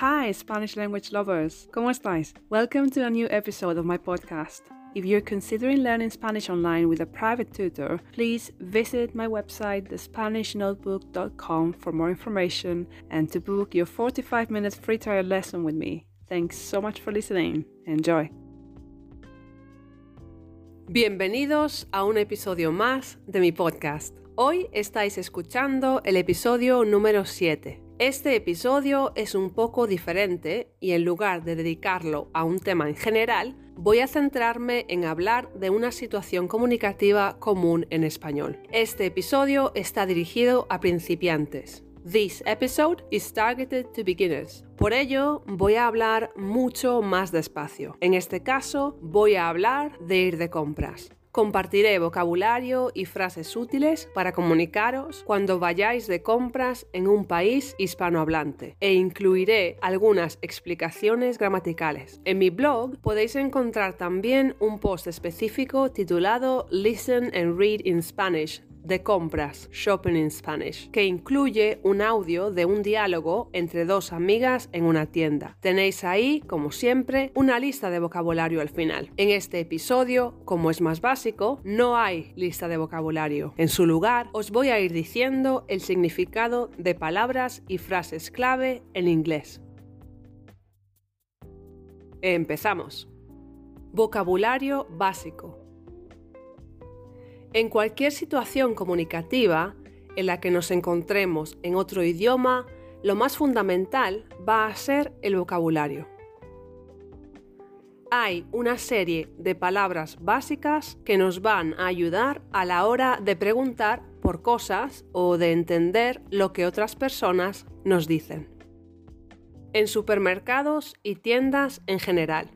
Hi, Spanish language lovers. ¿Cómo estáis? Welcome to a new episode of my podcast. If you're considering learning Spanish online with a private tutor, please visit my website, thespanishnotebook.com, for more information and to book your 45 minute free trial lesson with me. Thanks so much for listening. Enjoy. Bienvenidos a un episodio más de mi podcast. Hoy estáis escuchando el episodio número 7. Este episodio es un poco diferente y en lugar de dedicarlo a un tema en general, voy a centrarme en hablar de una situación comunicativa común en español. Este episodio está dirigido a principiantes. This episode is targeted to beginners. Por ello, voy a hablar mucho más despacio. En este caso, voy a hablar de ir de compras. Compartiré vocabulario y frases útiles para comunicaros cuando vayáis de compras en un país hispanohablante e incluiré algunas explicaciones gramaticales. En mi blog podéis encontrar también un post específico titulado Listen and Read in Spanish de compras, Shopping in Spanish, que incluye un audio de un diálogo entre dos amigas en una tienda. Tenéis ahí, como siempre, una lista de vocabulario al final. En este episodio, como es más básico, no hay lista de vocabulario. En su lugar, os voy a ir diciendo el significado de palabras y frases clave en inglés. Empezamos. Vocabulario básico. En cualquier situación comunicativa en la que nos encontremos en otro idioma, lo más fundamental va a ser el vocabulario. Hay una serie de palabras básicas que nos van a ayudar a la hora de preguntar por cosas o de entender lo que otras personas nos dicen. En supermercados y tiendas en general.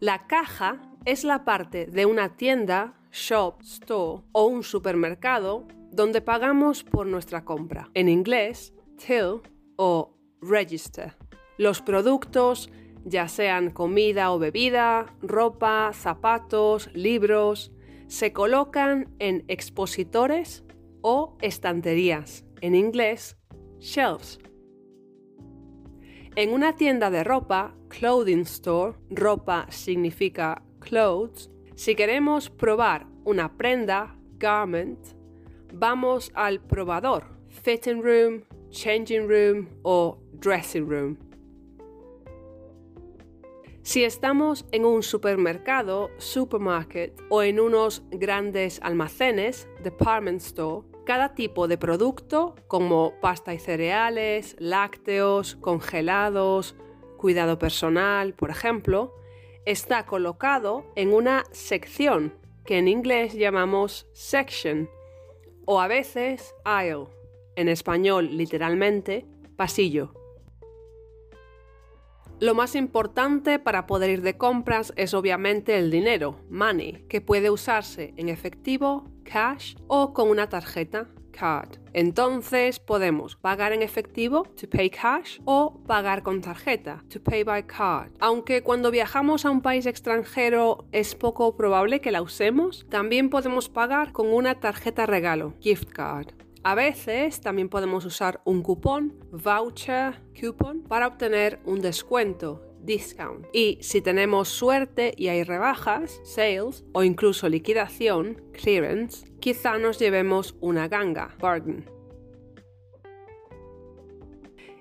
La caja es la parte de una tienda shop, store o un supermercado donde pagamos por nuestra compra. En inglés, till o register. Los productos, ya sean comida o bebida, ropa, zapatos, libros, se colocan en expositores o estanterías. En inglés, shelves. En una tienda de ropa, clothing store, ropa significa clothes, si queremos probar una prenda, garment, vamos al probador, fitting room, changing room o dressing room. Si estamos en un supermercado, supermarket o en unos grandes almacenes, department store, cada tipo de producto, como pasta y cereales, lácteos, congelados, cuidado personal, por ejemplo, está colocado en una sección que en inglés llamamos section o a veces aisle, en español literalmente pasillo. Lo más importante para poder ir de compras es obviamente el dinero, money, que puede usarse en efectivo, cash o con una tarjeta, Entonces podemos pagar en efectivo, to pay cash, o pagar con tarjeta, to pay by card. Aunque cuando viajamos a un país extranjero es poco probable que la usemos, también podemos pagar con una tarjeta regalo, gift card. A veces también podemos usar un cupón, voucher, coupon, para obtener un descuento, discount. Y si tenemos suerte y hay rebajas, sales o incluso liquidación, clearance, quizá nos llevemos una ganga, bargain.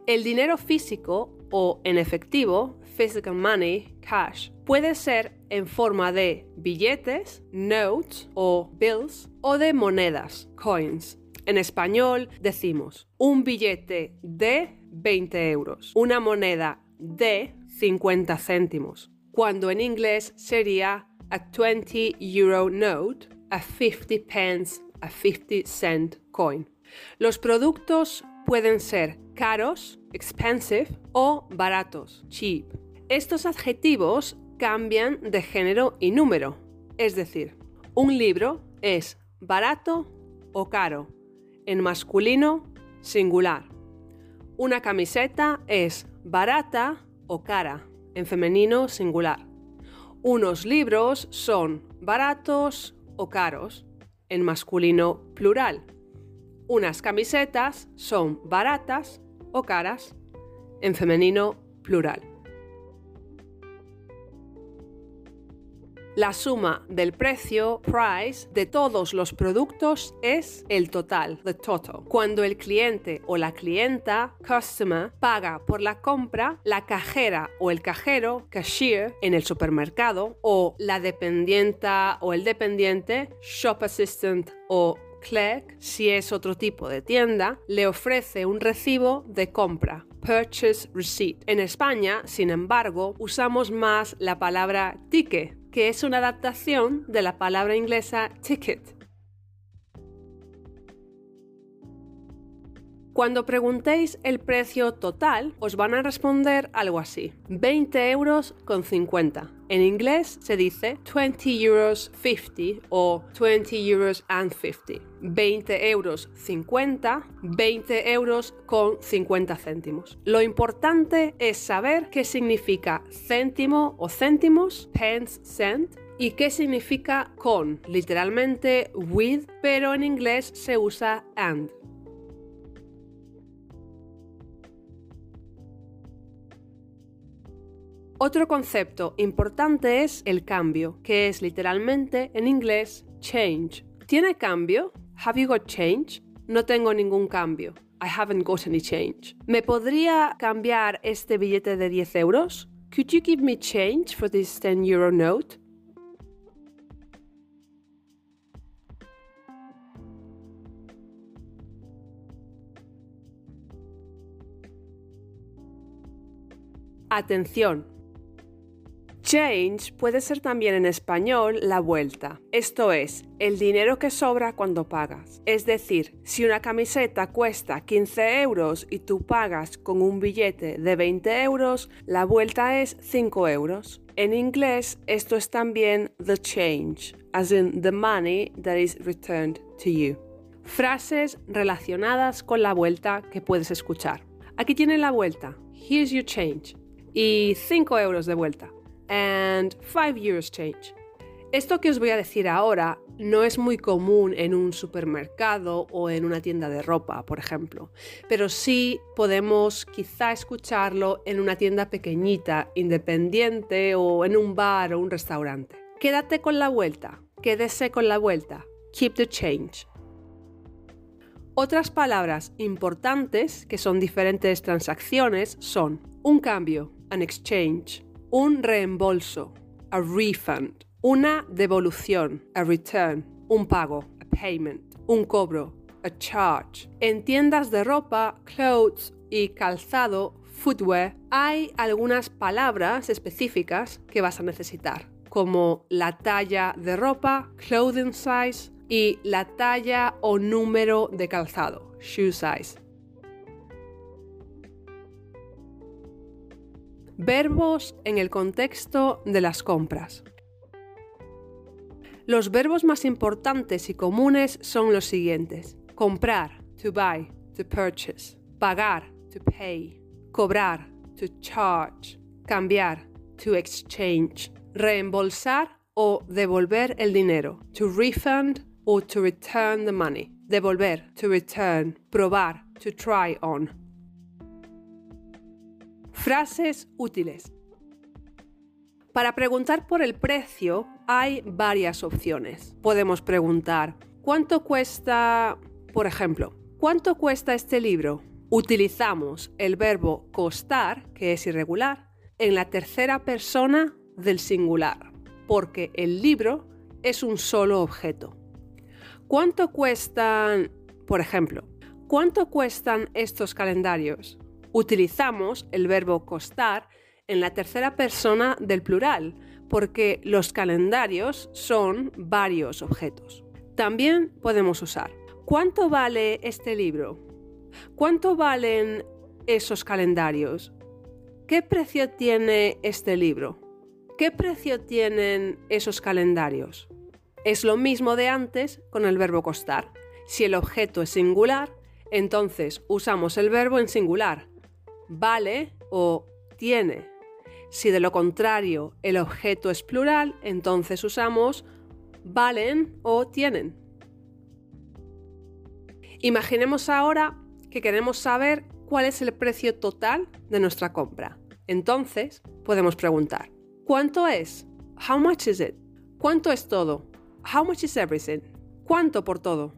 El dinero físico o en efectivo, physical money, cash, puede ser en forma de billetes, notes o bills o de monedas, coins. En español decimos un billete de 20 euros, una moneda de 50 céntimos, cuando en inglés sería a 20 euro note, a 50 pence, a 50 cent coin. Los productos pueden ser caros, expensive, o baratos, cheap. Estos adjetivos cambian de género y número, es decir, un libro es barato o caro, en masculino, singular. Una camiseta es barata o cara, en femenino singular. Unos libros son baratos o caros, en masculino plural. Unas camisetas son baratas o caras, en femenino plural. La suma del precio, price, de todos los productos es el total, the total. Cuando el cliente o la clienta, customer, paga por la compra, la cajera o el cajero, cashier, en el supermercado, o la dependienta o el dependiente, shop assistant o clerk, si es otro tipo de tienda, le ofrece un recibo de compra, purchase receipt. En España, sin embargo, usamos más la palabra ticket que es una adaptación de la palabra inglesa ticket. Cuando preguntéis el precio total, os van a responder algo así: 20 euros con 50. En inglés se dice 20 euros 50 o 20 euros and 50. 20 euros 50, 20 euros con 50 céntimos. Lo importante es saber qué significa céntimo o céntimos, pence, cent, y qué significa con, literalmente with, pero en inglés se usa and. Otro concepto importante es el cambio, que es literalmente en inglés change. ¿Tiene cambio? Have you got change? No tengo ningún cambio. I haven't got any change. ¿Me podría cambiar este billete de 10 euros? Could you give me change for this 10 euro note? Atención, Change puede ser también en español la vuelta, esto es, el dinero que sobra cuando pagas. Es decir, si una camiseta cuesta 15 euros y tú pagas con un billete de 20 euros, la vuelta es 5 euros. En inglés esto es también the change, as in the money that is returned to you. Frases relacionadas con la vuelta que puedes escuchar. Aquí tiene la vuelta, here's your change, y 5 euros de vuelta and 5 years change. Esto que os voy a decir ahora no es muy común en un supermercado o en una tienda de ropa, por ejemplo, pero sí podemos quizá escucharlo en una tienda pequeñita, independiente o en un bar o un restaurante. Quédate con la vuelta, quédese con la vuelta, keep the change. Otras palabras importantes que son diferentes transacciones son un cambio, an exchange, un reembolso, a refund, una devolución, a return, un pago, a payment, un cobro, a charge. En tiendas de ropa, clothes y calzado, footwear, hay algunas palabras específicas que vas a necesitar, como la talla de ropa, clothing size, y la talla o número de calzado, shoe size. Verbos en el contexto de las compras. Los verbos más importantes y comunes son los siguientes. Comprar, to buy, to purchase. Pagar, to pay. Cobrar, to charge. Cambiar, to exchange. Reembolsar o devolver el dinero, to refund o to return the money. Devolver, to return. Probar, to try on. Frases útiles. Para preguntar por el precio hay varias opciones. Podemos preguntar, ¿cuánto cuesta, por ejemplo, ¿cuánto cuesta este libro? Utilizamos el verbo costar, que es irregular, en la tercera persona del singular, porque el libro es un solo objeto. ¿Cuánto cuestan, por ejemplo, cuánto cuestan estos calendarios? Utilizamos el verbo costar en la tercera persona del plural, porque los calendarios son varios objetos. También podemos usar ¿cuánto vale este libro? ¿Cuánto valen esos calendarios? ¿Qué precio tiene este libro? ¿Qué precio tienen esos calendarios? Es lo mismo de antes con el verbo costar. Si el objeto es singular, entonces usamos el verbo en singular, vale o tiene. Si de lo contrario el objeto es plural, entonces usamos valen o tienen. Imaginemos ahora que queremos saber cuál es el precio total de nuestra compra. Entonces, podemos preguntar, ¿cuánto es? How much is it? ¿Cuánto es todo? How much is everything? ¿Cuánto por todo?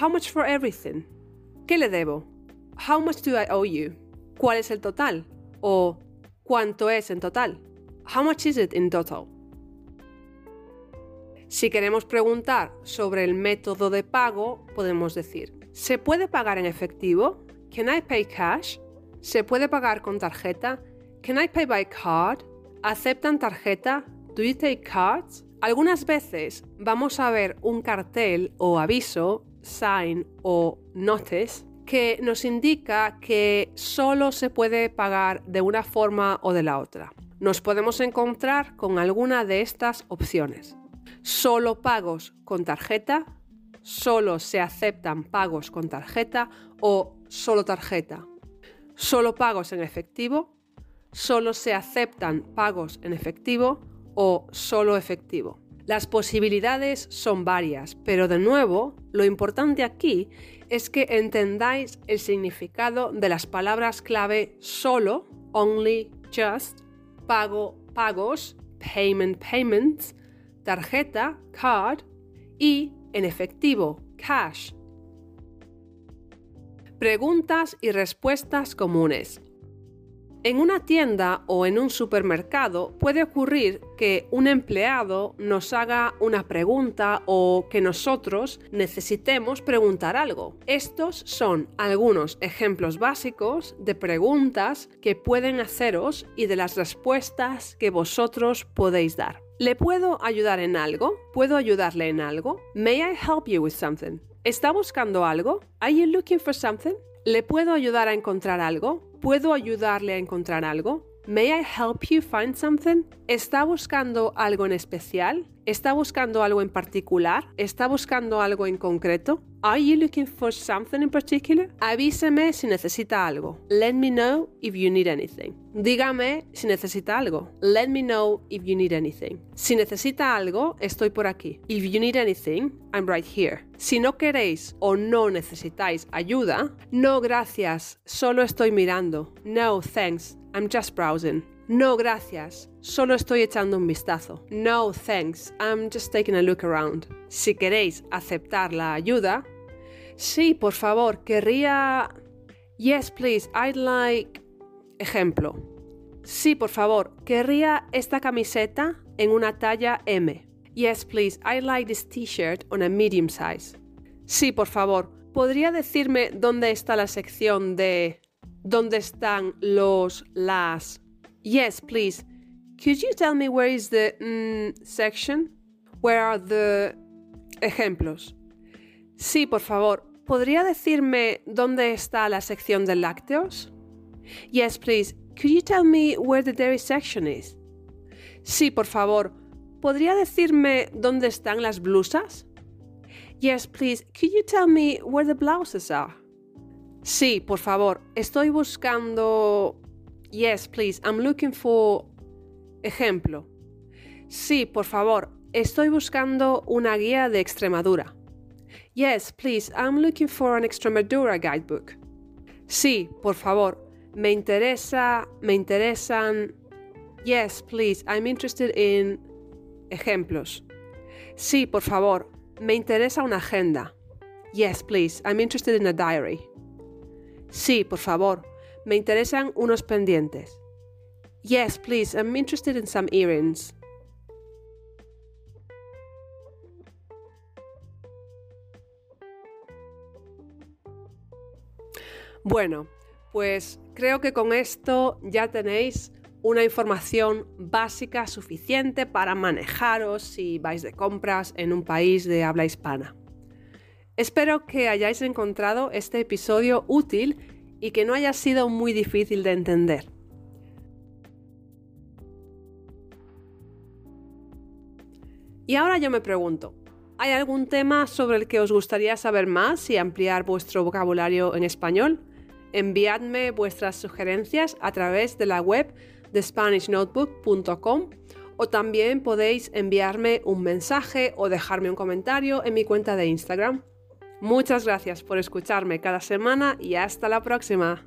How much for everything? ¿Qué le debo? How much do I owe you? ¿Cuál es el total? O ¿cuánto es en total? How much is it in total? Si queremos preguntar sobre el método de pago, podemos decir, ¿se puede pagar en efectivo? Can I pay cash? ¿Se puede pagar con tarjeta? Can I pay by card? ¿Aceptan tarjeta? Do you take cards? Algunas veces vamos a ver un cartel o aviso, sign o notice que nos indica que solo se puede pagar de una forma o de la otra. Nos podemos encontrar con alguna de estas opciones solo pagos con tarjeta, solo se aceptan pagos con tarjeta o solo tarjeta. Solo pagos en efectivo, solo se aceptan pagos en efectivo o solo efectivo. Las posibilidades son varias, pero de nuevo, lo importante aquí es que entendáis el significado de las palabras clave solo, only, just, pago, pagos, payment, payments, tarjeta, card, y en efectivo, cash. Preguntas y respuestas comunes. En una tienda o en un supermercado puede ocurrir que un empleado nos haga una pregunta o que nosotros necesitemos preguntar algo. Estos son algunos ejemplos básicos de preguntas que pueden haceros y de las respuestas que vosotros podéis dar. ¿Le puedo ayudar en algo? ¿Puedo ayudarle en algo? May I help you with something? ¿Está buscando algo? Are you looking for something? ¿Le puedo ayudar a encontrar algo? ¿Puedo ayudarle a encontrar algo? May I help you find something? ¿Está buscando algo en especial? ¿Está buscando algo en particular? ¿Está buscando algo en concreto? Are you looking for something in particular? Avíseme si necesita algo. Let me know if you need anything. Dígame si necesita algo. Let me know if you need anything. Si necesita algo, estoy por aquí. If you need anything, I'm right here. Si no queréis o no necesitáis ayuda, no gracias, solo estoy mirando. No thanks, I'm just browsing. No, gracias. Solo estoy echando un vistazo. No, thanks. I'm just taking a look around. Si queréis aceptar la ayuda, sí, por favor, querría... Yes, please, I'd like... Ejemplo. Sí, por favor, querría esta camiseta en una talla M. Yes, please, I'd like this t-shirt on a medium size. Sí, por favor, ¿podría decirme dónde está la sección de dónde están los, las. Yes, please. Could you tell me where is the mm, section? Where are the ejemplos? Sí, por favor. ¿Podría decirme dónde está la sección de lácteos? Yes, please. Could you tell me where the dairy section is? Sí, por favor. ¿Podría decirme dónde están las blusas? Yes, please. Could you tell me where the blouses are? Sí, por favor. Estoy buscando. Yes, please. I'm looking for. Ejemplo. Sí, por favor. Estoy buscando una guía de Extremadura. Yes, please. I'm looking for an Extremadura guidebook. Sí, por favor. Me interesa. Me interesan. Yes, please. I'm interested in. Ejemplos. Sí, por favor. Me interesa una agenda. Yes, please. I'm interested in a diary. Sí, por favor. Me interesan unos pendientes. Yes, please. I'm interested in some earrings. Bueno, pues creo que con esto ya tenéis una información básica suficiente para manejaros si vais de compras en un país de habla hispana. Espero que hayáis encontrado este episodio útil y que no haya sido muy difícil de entender. Y ahora yo me pregunto, ¿hay algún tema sobre el que os gustaría saber más y ampliar vuestro vocabulario en español? Enviadme vuestras sugerencias a través de la web de SpanishNotebook.com o también podéis enviarme un mensaje o dejarme un comentario en mi cuenta de Instagram. Muchas gracias por escucharme cada semana y hasta la próxima.